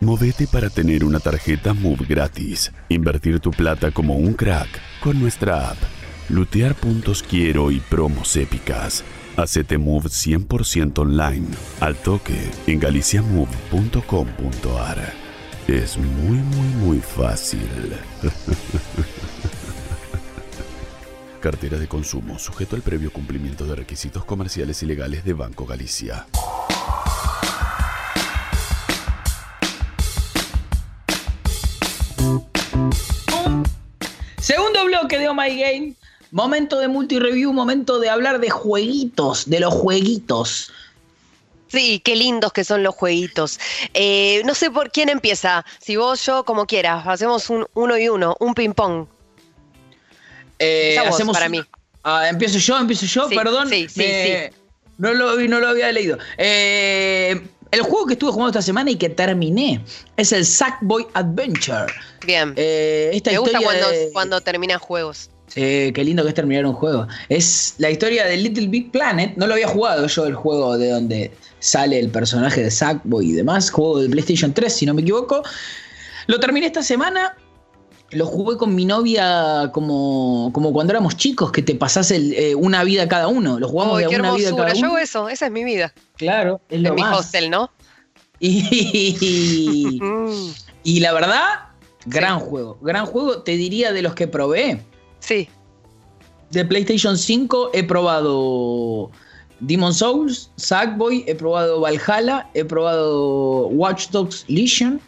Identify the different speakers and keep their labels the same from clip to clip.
Speaker 1: Movete para tener una tarjeta Move gratis. Invertir tu plata como un crack con nuestra app. Lutear puntos quiero y promos épicas. Hacete Move 100% online. Al toque en galiciamove.com.ar. Es muy, muy, muy fácil. Cartera de consumo sujeto al previo cumplimiento de requisitos comerciales y legales de Banco Galicia.
Speaker 2: Segundo bloque de Oh My Game. Momento de multi-review, momento de hablar de jueguitos, de los jueguitos.
Speaker 3: Sí, qué lindos que son los jueguitos. Eh, no sé por quién empieza. Si vos, yo, como quieras. Hacemos un uno y uno, un ping-pong.
Speaker 2: Eh, hacemos
Speaker 3: para mí.
Speaker 2: Ah, empiezo yo, empiezo yo,
Speaker 3: Sí,
Speaker 2: perdón.
Speaker 3: sí, sí,
Speaker 2: me- No, lo, no lo había leído. Eh, el juego que estuve jugando esta semana y que terminé es el Sackboy Adventure.
Speaker 3: Bien.
Speaker 2: Eh, esta
Speaker 3: Me gusta
Speaker 2: historia
Speaker 3: cuando,
Speaker 2: de-
Speaker 3: cuando terminan juegos.
Speaker 2: Sí, qué lindo que es terminar un juego. Es la historia de Little Big Planet. No lo había jugado yo el juego de donde sale el personaje de Sackboy y demás. Juego de PlayStation 3, si no me equivoco. Lo terminé esta semana. Lo jugué con mi novia como, como cuando éramos chicos, que te pasás el, eh, una vida cada uno. Lo jugamos de
Speaker 3: qué
Speaker 2: una vida cada
Speaker 3: Yo
Speaker 2: uno.
Speaker 3: hago eso, esa es mi vida.
Speaker 2: Claro, es lo
Speaker 3: en mi
Speaker 2: más.
Speaker 3: hostel, ¿no?
Speaker 2: Y, y la verdad, gran juego. Gran juego, te diría de los que probé.
Speaker 3: sí.
Speaker 2: De PlayStation 5 he probado Demon Souls, Sackboy, he probado Valhalla, he probado Watch Dogs Legion.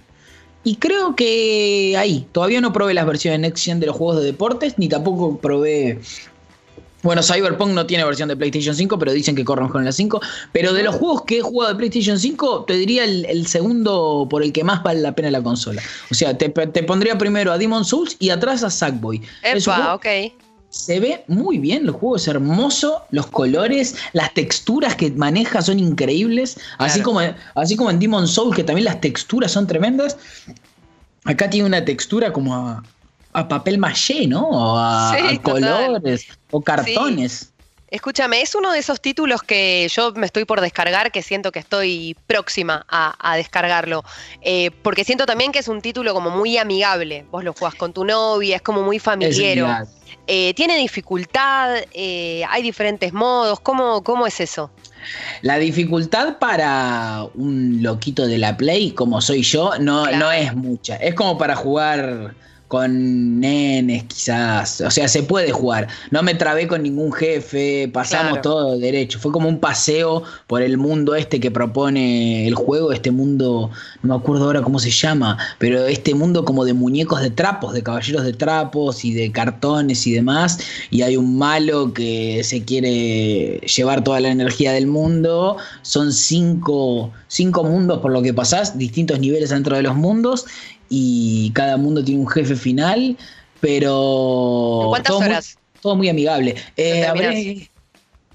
Speaker 2: Y creo que ahí, todavía no probé las versiones Next Gen de los juegos de deportes, ni tampoco probé. Bueno, Cyberpunk no tiene versión de PlayStation 5, pero dicen que corren con la 5. Pero de los juegos que he jugado de PlayStation 5, te diría el, el segundo por el que más vale la pena la consola. O sea, te, te pondría primero a Demon Souls y atrás a Sackboy.
Speaker 3: Epa, ok.
Speaker 2: Se ve muy bien, el juego es hermoso, los colores, las texturas que maneja son increíbles, así,
Speaker 3: Claro.
Speaker 2: como, así como en Demon Souls, que también las texturas son tremendas. Acá tiene una textura como a, a papel maché, ¿no? O a,
Speaker 3: Sí,
Speaker 2: a
Speaker 3: total.
Speaker 2: colores, o cartones.
Speaker 3: Escúchame, es uno de esos títulos que yo me estoy por descargar, que siento que estoy próxima a, a descargarlo. Eh, porque siento también que es un título como muy amigable. Vos lo jugás con tu novia, es como muy familiero. Eh, tiene dificultad, eh, hay diferentes modos. ¿Cómo, ¿Cómo es eso?
Speaker 2: La dificultad para un loquito de la Play, como soy yo, no,
Speaker 3: Claro.
Speaker 2: no es mucha. Es como para jugar con nenes, quizás. O sea, se puede jugar. No me trabé con ningún jefe, pasamos
Speaker 3: Claro.
Speaker 2: todo derecho. Fue como un paseo por el mundo este que propone el juego, este mundo, no me acuerdo ahora cómo se llama, pero este mundo como de muñecos de trapos, de caballeros de trapos y de cartones y demás. Y hay un malo que se quiere llevar toda la energía del mundo. Son cinco, cinco mundos por lo que pasás, distintos niveles dentro de los mundos. Y cada mundo tiene un jefe final, pero.
Speaker 3: ¿En cuántas
Speaker 2: todo muy-
Speaker 3: horas?
Speaker 2: todo muy amigable. Eh, habré,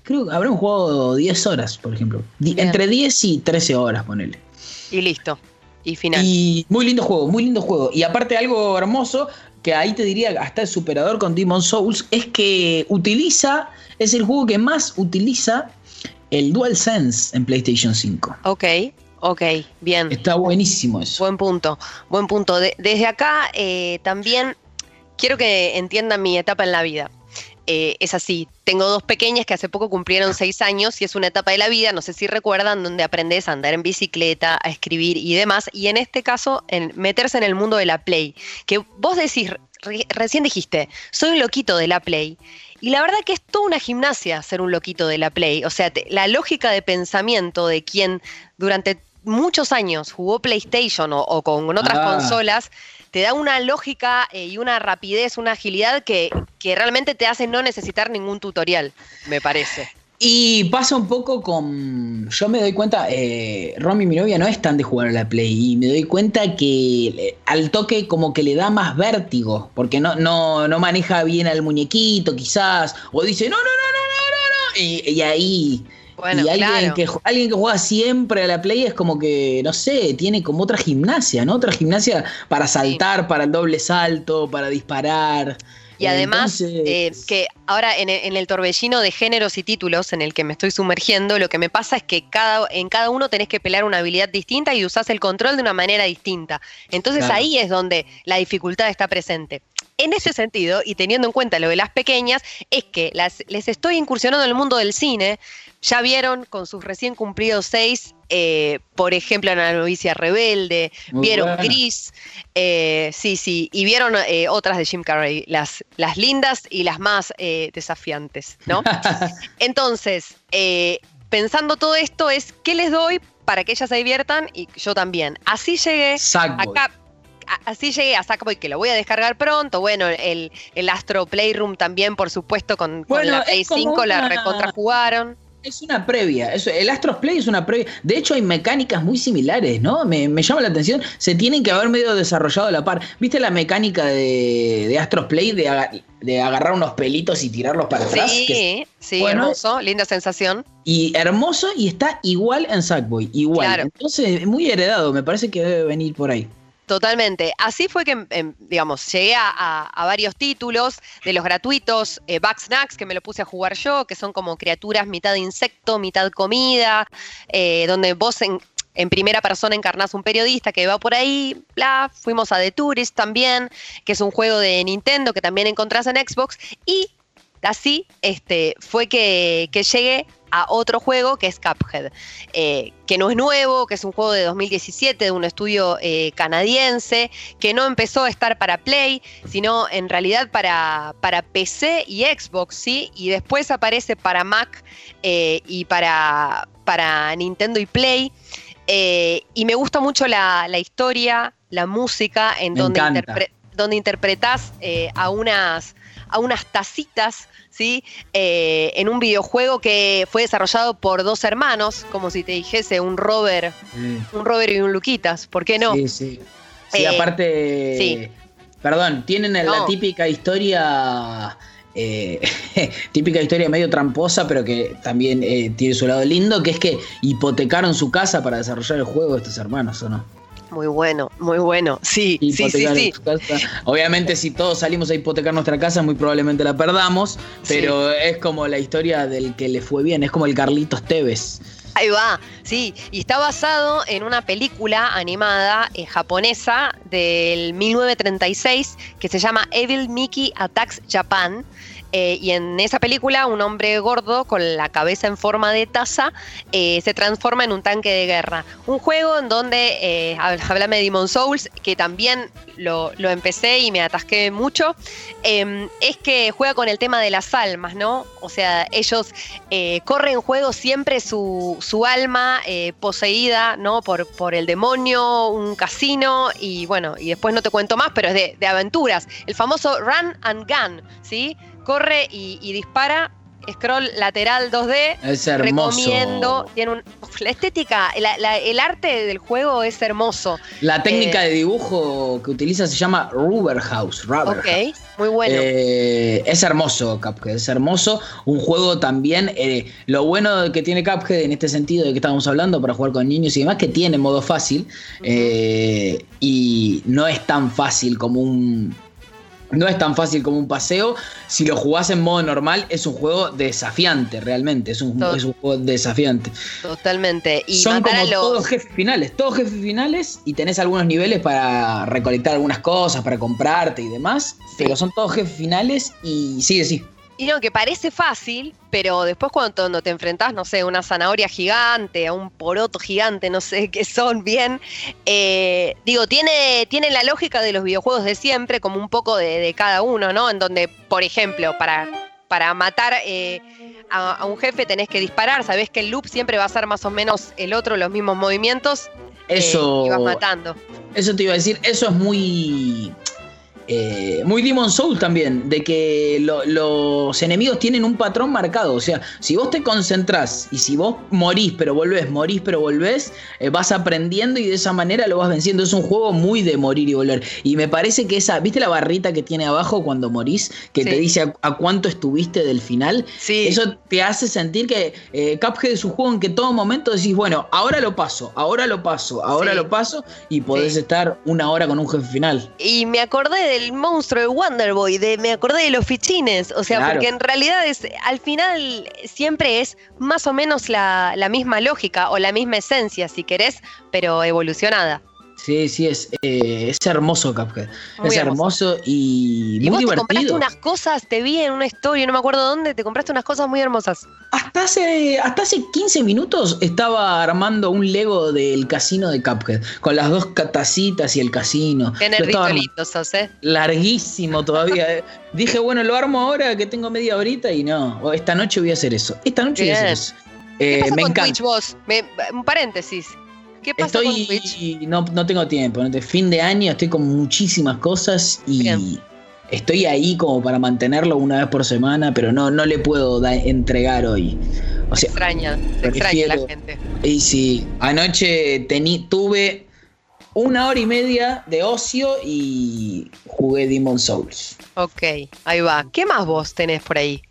Speaker 2: creo que habré un juego 10 horas, por ejemplo.
Speaker 3: Bien.
Speaker 2: entre 10 y 13 horas, ponele.
Speaker 3: Y listo. Y final.
Speaker 2: Y muy lindo juego, muy lindo juego. Y aparte algo hermoso, que ahí te diría hasta el superador con Demon Souls, es que utiliza, es el juego que más utiliza el DualSense en PlayStation 5.
Speaker 3: Ok, ok, bien.
Speaker 2: Está buenísimo eso.
Speaker 3: Buen punto, buen punto. De- desde acá eh, también quiero que entiendan mi etapa en la vida. Eh, es así, tengo dos pequeñas que hace poco cumplieron seis años y es una etapa de la vida, no sé si recuerdan, donde aprendes a andar en bicicleta, a escribir y demás. Y en este caso, en meterse en el mundo de la Play. Que vos decís, re- recién dijiste, soy un loquito de la Play. Y la verdad que es toda una gimnasia ser un loquito de la Play. O sea, te- la lógica de pensamiento de quien durante muchos años jugó PlayStation o, o con otras
Speaker 2: Ah.
Speaker 3: consolas, te da una lógica eh, y una rapidez, una agilidad que, que realmente te hace no necesitar ningún tutorial, me parece.
Speaker 2: Y pasa un poco con. Yo me doy cuenta, eh, Romy, mi novia, no es tan de jugar a la Play. Y me doy cuenta que eh, al toque, como que le da más vértigo. Porque no, no, no maneja bien al muñequito, quizás. O dice, no, no, no, no, no, no. Y, y ahí.
Speaker 3: Bueno,
Speaker 2: y alguien,
Speaker 3: claro.
Speaker 2: que, alguien que juega siempre a la Play es como que, no sé, tiene como otra gimnasia, ¿no? Otra gimnasia para saltar, para el doble salto, para disparar.
Speaker 3: Y además, eh, que ahora en, el torbellino de géneros y títulos en el que me estoy sumergiendo, lo que me pasa es que cada, en cada uno tenés que pelear una habilidad distinta y usás el control de una manera distinta. Entonces ahí es donde la dificultad está presente. En ese sentido, y teniendo en cuenta lo de las pequeñas, es que las, les estoy incursionando en el mundo del cine. Ya vieron con sus recién cumplidos seis, eh, por ejemplo, en la novicia rebelde, vieron Gris, eh, sí, sí, y vieron eh, otras de Jim Carrey, las, las lindas y las más desafiantes, ¿no? Entonces, pensando todo esto es, ¿qué les doy para que ellas se diviertan y yo también? Así llegué acá así llegué a Sackboy, que lo voy a descargar pronto. Bueno, el, el Astro Playroom también, por supuesto, con, la Play 5 la recontrajugaron.
Speaker 2: Es una previa, el Astros Play es una previa. De hecho, hay mecánicas muy similares, ¿no? Me, llama la atención. Se tienen que haber medio desarrollado a la par. ¿Viste la mecánica de, de Astros Play de, de, agarrar unos pelitos y tirarlos para atrás?
Speaker 3: Sí, sí, hermoso, linda sensación.
Speaker 2: Y hermoso y está igual en Sackboy, igual. Entonces, muy heredado, me parece que debe venir por ahí.
Speaker 3: Totalmente. Así fue que, em, digamos, llegué a, varios títulos de los gratuitos, eh, Snacks, que me lo puse a jugar yo, que son como criaturas mitad insecto, mitad comida, eh, donde vos en, primera persona encarnás un periodista que va por ahí, bla, fuimos a The Tourist también, que es un juego de Nintendo que también encontrás en Xbox, y así este, fue que llegué a otro juego que es Cuphead, eh, que no es nuevo, que es un juego de 2017 de un estudio eh, canadiense, que no empezó a estar para Play, sino en realidad para, para PC y Xbox, ¿sí? Y después aparece para Mac eh, y para, para Nintendo y Play. y me gusta mucho la, historia, la música, en donde, donde interpretás a unas a unas tacitas, ¿sí? Eh, en un videojuego que fue desarrollado por dos hermanos, como si te dijese un Robert, un Robert y un Luquitas, ¿por qué no?
Speaker 2: Sí, sí. Sí, eh, aparte. Sí. Perdón, tienen la típica historia. Eh, típica historia medio tramposa, pero que también tiene su lado lindo, que es que hipotecaron su casa para desarrollar el juego estos hermanos, ¿o no?
Speaker 3: Muy bueno, muy bueno. Sí, sí, sí, sí.
Speaker 2: Obviamente, si todos salimos a hipotecar nuestra casa, muy probablemente la perdamos, pero es como la historia del que le fue bien, es como el Carlitos Tevez.
Speaker 3: Ahí va, sí, y está basado en una película animada eh, japonesa del 1936 que se llama Evil Mickey Attacks Japan. Eh, y en esa película, un hombre gordo con la cabeza en forma de taza eh, se transforma en un tanque de guerra. Un juego en donde, eh, háblame de Demon Souls, que también lo, empecé y me atasqué mucho, em, es que juega con el tema de las almas, ¿no? O sea, ellos eh, corren en juego siempre su, alma poseída, ¿no? Por, por el demonio, un casino y bueno, y después no te cuento más, pero es de aventuras. El famoso Run and Gun, ¿sí? Corre y, dispara scroll lateral 2D.
Speaker 2: Es hermoso.
Speaker 3: Recomiendo. Tiene un, la estética, el arte del juego es hermoso.
Speaker 2: La técnica eh, de dibujo que utiliza se llama Rubber House. Rubber
Speaker 3: ok, muy bueno.
Speaker 2: Eh, es hermoso Cuphead, es hermoso. Un juego también. Eh, lo bueno que tiene Cuphead en este sentido de que estábamos hablando para jugar con niños y demás, que tiene modo fácil. y no es tan fácil como un no es tan fácil como un paseo. Si lo jugás en modo normal, es un juego desafiante, realmente. Es un, juego desafiante.
Speaker 3: Totalmente.
Speaker 2: Y Son como todos jefes finales, todos jefes finales, y tenés algunos niveles para recolectar algunas cosas, para comprarte y demás. Pero son todos jefes finales y sigue, sí.
Speaker 3: Y no, que parece fácil, pero después cuando te enfrentás, no sé, a una zanahoria gigante, a un poroto gigante, no sé qué son bien, eh, digo, tiene, tiene la lógica de los videojuegos de siempre, como un poco de, cada uno, ¿no? En donde, por ejemplo, para, para matar eh, a, un jefe tenés que disparar, sabés que el loop siempre va a ser más o menos el otro, los mismos movimientos.
Speaker 2: Eh, eso.
Speaker 3: y vas matando.
Speaker 2: Eso te iba a decir, eso es muy eh, muy Demon Soul también, de que los enemigos tienen un patrón marcado. O sea, si vos te concentrás y si vos morís pero volvés, morís pero volvés, eh, vas aprendiendo y de esa manera lo vas venciendo. Es un juego muy de morir y volver. Y me parece que esa, ¿viste la barrita que tiene abajo cuando morís? Que te dice a, cuánto estuviste del final.
Speaker 3: Sí.
Speaker 2: Eso te hace sentir que eh, Cuphead es un juego en que todo momento decís, bueno, ahora lo paso, ahora lo paso, ahora lo paso y podés estar una hora con un jefe final.
Speaker 3: Y me acordé de del monstruo de Wonderboy, de me acordé de los fichines, o sea,
Speaker 2: Claro.
Speaker 3: porque en realidad es, al final siempre es más o menos la, la misma lógica o la misma esencia, si querés, pero evolucionada.
Speaker 2: Sí, sí, es, eh, es hermoso Cuphead.
Speaker 3: Muy
Speaker 2: es
Speaker 3: hermoso.
Speaker 2: hermoso y,
Speaker 3: Y
Speaker 2: muy
Speaker 3: vos te compraste
Speaker 2: divertido.
Speaker 3: unas cosas, te vi en una historia, no me acuerdo dónde, te compraste unas cosas muy hermosas.
Speaker 2: Hasta hace, hasta hace 15 minutos estaba armando un Lego del casino de Cuphead, con las dos ca- tacitas y el casino.
Speaker 3: Qué nerdito sos, ¿eh?
Speaker 2: Larguísimo todavía. eh. Dije, bueno, lo armo ahora que tengo media horita y no. Esta noche voy a hacer eso. Esta noche voy a hacer eso.
Speaker 3: ¿Qué
Speaker 2: Eh,
Speaker 3: pasa
Speaker 2: me
Speaker 3: con
Speaker 2: encanta.
Speaker 3: Twitch vos? Me- un paréntesis. ¿Qué con Twitch?
Speaker 2: Estoy. No, no tengo tiempo. ¿no? De fin de año estoy con muchísimas cosas y
Speaker 3: Bien.
Speaker 2: estoy ahí como para mantenerlo una vez por semana, pero no, no le puedo da- entregar hoy. O sea,
Speaker 3: Extraña, se extraña la gente.
Speaker 2: y sí, anoche tení, tuve una hora y media de ocio y jugué Demon Souls.
Speaker 3: Ok, ahí va. ¿Qué más vos tenés por ahí?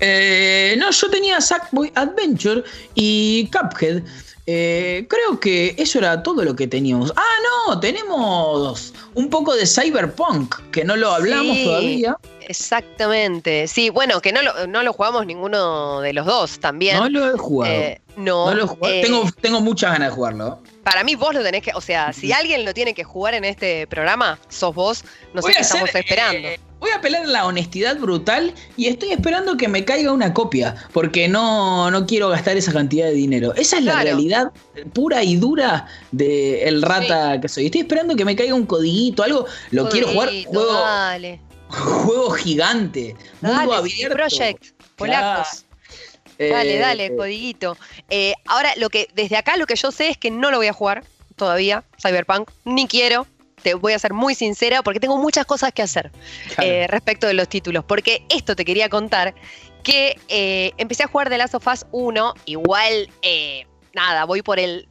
Speaker 2: Eh, no, yo tenía Sackboy Adventure y Cuphead. Eh, creo que eso era todo lo que teníamos. Ah, no, tenemos un poco de Cyberpunk, que no lo hablamos
Speaker 3: Sí.
Speaker 2: todavía.
Speaker 3: Exactamente. Sí, bueno, que no lo, no lo jugamos ninguno de los dos también.
Speaker 2: No lo he jugado.
Speaker 3: Eh, no,
Speaker 2: No lo he jugado.
Speaker 3: eh,
Speaker 2: tengo, tengo muchas ganas de jugarlo.
Speaker 3: para mí vos lo tenés que, o sea, si alguien lo tiene que jugar en este programa, sos vos, no sé qué
Speaker 2: hacer,
Speaker 3: estamos esperando.
Speaker 2: eh, voy a apelar a la honestidad brutal y estoy esperando que me caiga una copia, porque no, no quiero gastar esa cantidad de dinero. Esa es la realidad pura y dura del rata que soy. Estoy esperando que me caiga un codiguito, algo. Lo quiero jugar. Juego,
Speaker 3: Dale,
Speaker 2: juego gigante. Mundo
Speaker 3: dale, CD
Speaker 2: abierto.
Speaker 3: Project, polacos. Dale,
Speaker 2: Eh,
Speaker 3: dale, codiguito. Eh, ahora, lo que desde acá lo que yo sé es que no lo voy a jugar todavía, Cyberpunk, ni quiero. Te voy a ser muy sincera porque tengo muchas cosas que hacer
Speaker 2: claro.
Speaker 3: eh, respecto de los títulos. Porque esto te quería contar que eh, empecé a jugar The Last of Us 1, igual, eh, nada, voy por el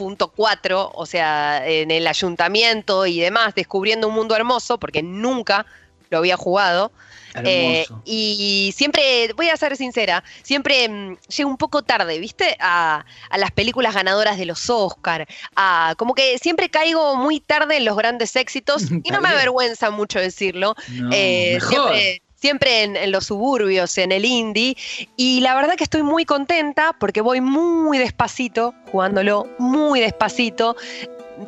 Speaker 3: 2.4, o sea, en el ayuntamiento y demás, descubriendo un mundo hermoso, porque nunca lo había jugado. Eh, y siempre, voy a ser sincera, siempre mm, llego un poco tarde, ¿viste? A, a las películas ganadoras de los Oscar. A, como que siempre caigo muy tarde en los grandes éxitos y no me avergüenza mucho decirlo.
Speaker 2: No,
Speaker 3: Eh,
Speaker 2: mejor.
Speaker 3: siempre siempre en, en los suburbios, en el indie. Y la verdad que estoy muy contenta porque voy muy despacito, jugándolo muy despacito,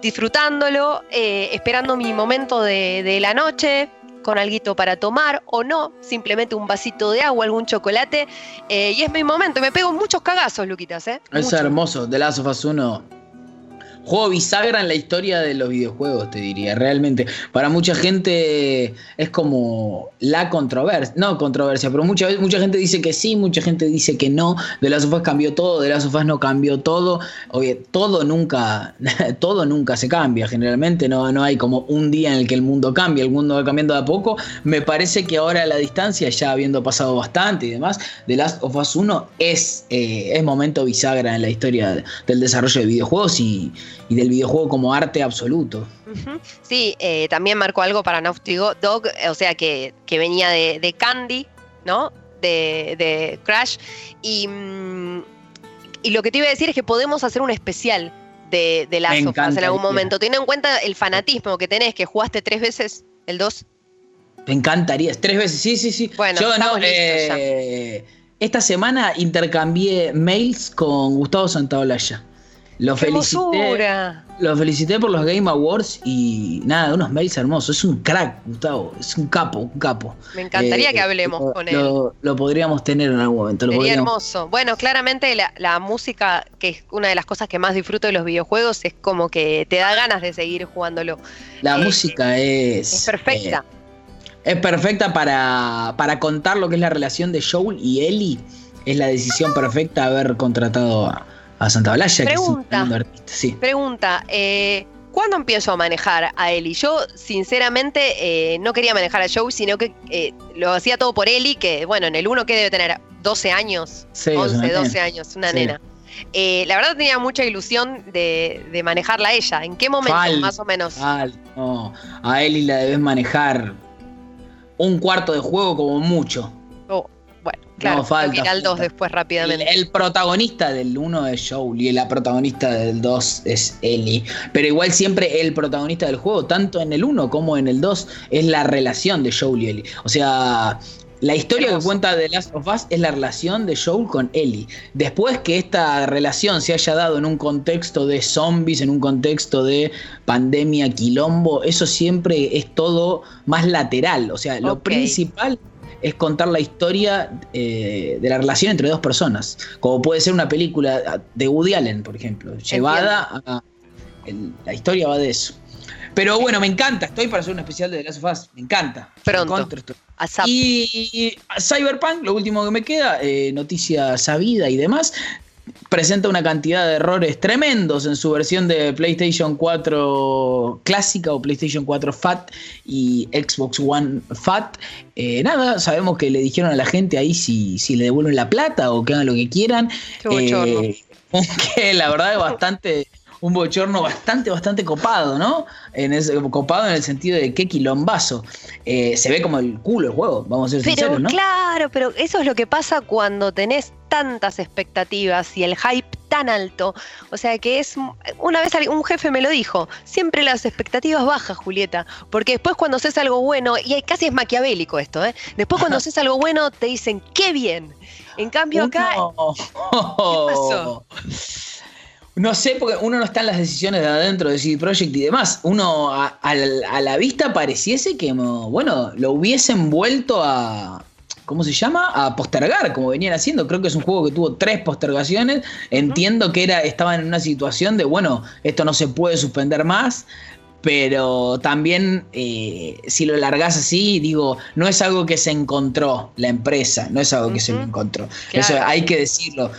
Speaker 3: disfrutándolo, eh, esperando mi momento de, de la noche con alguito para tomar o no, simplemente un vasito de agua, algún chocolate. eh, y es mi momento. Me pego muchos cagazos, Luquitas, ¿eh?
Speaker 2: Es hermoso. The Last of Us 1. Juego bisagra en la historia de los videojuegos, te diría. Realmente. Para mucha gente es como la controversia. No controversia, pero mucha, mucha gente dice que sí, mucha gente dice que no. The Last of Us cambió todo, The Last of Us no cambió todo. Oye, todo nunca, todo nunca se cambia. Generalmente no, no hay como un día en el que el mundo cambia. El mundo va cambiando de a poco. Me parece que ahora a la distancia, ya habiendo pasado bastante y demás, The Last of Us 1 es, eh, es momento bisagra en la historia de- del desarrollo de videojuegos y, y del videojuego como arte absoluto.
Speaker 3: Sí, eh, también marcó algo para Naughty Dog, eh, o sea, que, que venía de, de Candy, ¿no? De, de Crash. Y, mm, y lo que te iba a decir es que podemos hacer un especial de, de Last
Speaker 2: Me
Speaker 3: of Us en algún momento. Teniendo en cuenta el fanatismo que tenés, que jugaste tres veces el 2.
Speaker 2: Me encantaría. Tres veces, sí, sí, sí.
Speaker 3: Bueno,
Speaker 2: Yo no, eh, esta semana intercambié mails con Gustavo Santaolalla. Lo
Speaker 3: ¡Qué
Speaker 2: felicité, lo felicité por los Game Awards y nada, unos mails hermosos. Es un crack, Gustavo. Es un capo, un capo.
Speaker 3: Me encantaría
Speaker 2: Eh,
Speaker 3: que hablemos
Speaker 2: lo-
Speaker 3: con él.
Speaker 2: Lo, lo podríamos tener en algún momento. Lo
Speaker 3: Sería
Speaker 2: podríamos-
Speaker 3: hermoso. Bueno, claramente la, la música, que es una de las cosas que más disfruto de los videojuegos, es como que te da ganas de seguir jugándolo.
Speaker 2: La
Speaker 3: eh,
Speaker 2: música es.
Speaker 3: Es perfecta.
Speaker 2: eh, es perfecta para, para contar lo que es la relación de Joel y Ellie. Es la decisión perfecta haber contratado a, a Santa Blaya, que es un
Speaker 3: Pregunta.
Speaker 2: artista. Sí.
Speaker 3: Pregunta, eh, ¿cuándo empiezo a manejar a Eli? Yo, sinceramente, eh, no quería manejar a Joe, sino que eh, lo hacía todo por Eli, que, bueno, en el uno que debe tener 12 años,
Speaker 2: Sí, es una
Speaker 3: 11,
Speaker 2: nena.
Speaker 3: 12 años, una
Speaker 2: Sí.
Speaker 3: nena. Eh, la verdad tenía mucha ilusión de, de manejarla a ella. ¿En qué momento,
Speaker 2: Fal-
Speaker 3: más o menos?
Speaker 2: No, a Ellie la debes manejar un cuarto de juego como mucho.
Speaker 3: Bueno, Claro,
Speaker 2: no, falta.
Speaker 3: el 2 después rápidamente.
Speaker 2: El, protagonista del 1 es Joel y la protagonista del 2 es Ellie. Pero igual siempre el protagonista del juego, tanto en el 1 como en el 2, es la relación de Joel y Ellie. O sea, la historia que cuenta The Last of Us es la relación de Joel con Ellie. Después que esta relación se haya dado en un contexto de zombies, en un contexto de pandemia, quilombo, eso siempre es todo más lateral. O sea, lo principal es contar la historia eh, de la relación entre dos personas. Como puede ser una película de Woody Allen, por ejemplo, llevada a. la historia va de eso. Pero bueno, me encanta. Estoy para hacer un especial de The Last of Us. Me encanta.
Speaker 3: Pronto.
Speaker 2: Y Cyberpunk, lo último que me queda, eh, noticia sabida y demás, presenta una cantidad de errores tremendos en su versión de PlayStation 4 clásica o PlayStation 4 Fat y Xbox One Fat. Eh, nada, sabemos que le dijeron a la gente ahí si, si le devuelven la plata o que hagan lo que quieran. Eh, que la verdad es bastante un bochorno bastante, bastante copado, ¿no? En ese, copado en el sentido de qué quilombazo. Eh, se ve como el culo el juego, vamos a ser sinceros, ¿no?
Speaker 3: Claro, pero eso es lo que pasa cuando tenés tantas expectativas y el hype tan alto. O sea que es. Una vez un jefe me lo dijo: siempre las expectativas bajas, Julieta. Porque después cuando haces algo bueno, y casi es maquiavélico esto, ¿eh? Después cuando haces algo bueno, te dicen: ¡qué bien! En cambio, acá. ¿Qué pasó?
Speaker 2: No sé, porque uno no está en las decisiones de adentro de CD Projekt y demás. Uno a, la vista pareciese que, bueno, lo hubiesen vuelto a, ¿cómo se llama? A postergar, como venían haciendo. Creo que es un juego que tuvo tres postergaciones. Entiendo que era, estaban en una situación de, bueno, esto no se puede suspender más pero también eh, si lo largas así, digo, no es algo que se encontró la empresa, no es algo que se encontró. Eso hay que decirlo,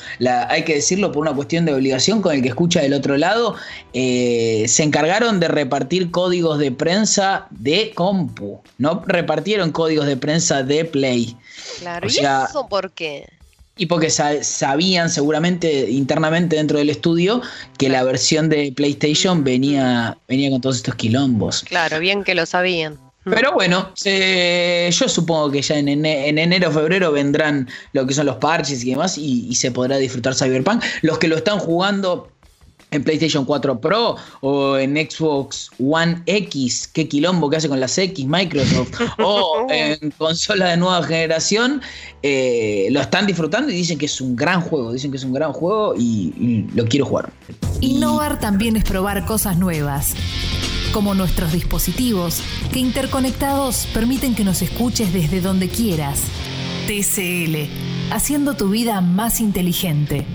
Speaker 2: hay que decirlo por una cuestión de obligación con el que escucha del otro lado. Eh, se encargaron de repartir códigos de prensa de compu, no repartieron códigos de prensa de Play.
Speaker 3: Claro, ¿y eso por qué?
Speaker 2: Y porque sabían seguramente internamente dentro del estudio que la versión de PlayStation venía, venía con todos estos quilombos.
Speaker 3: Claro, bien que lo sabían.
Speaker 2: Pero bueno, yo supongo que ya en, enero o febrero vendrán lo que son los parches y demás y, y, se podrá disfrutar Cyberpunk. Los que lo están jugando en PlayStation 4 Pro o en Xbox One X, qué quilombo que hace con las X Microsoft, o en consola de nueva generación, eh, lo están disfrutando y dicen que es un gran juego, dicen que es un gran juego y, y lo quiero jugar.
Speaker 4: Innovar también es probar cosas nuevas, como nuestros dispositivos, que interconectados permiten que nos escuches desde donde quieras. TCL, haciendo tu vida más inteligente.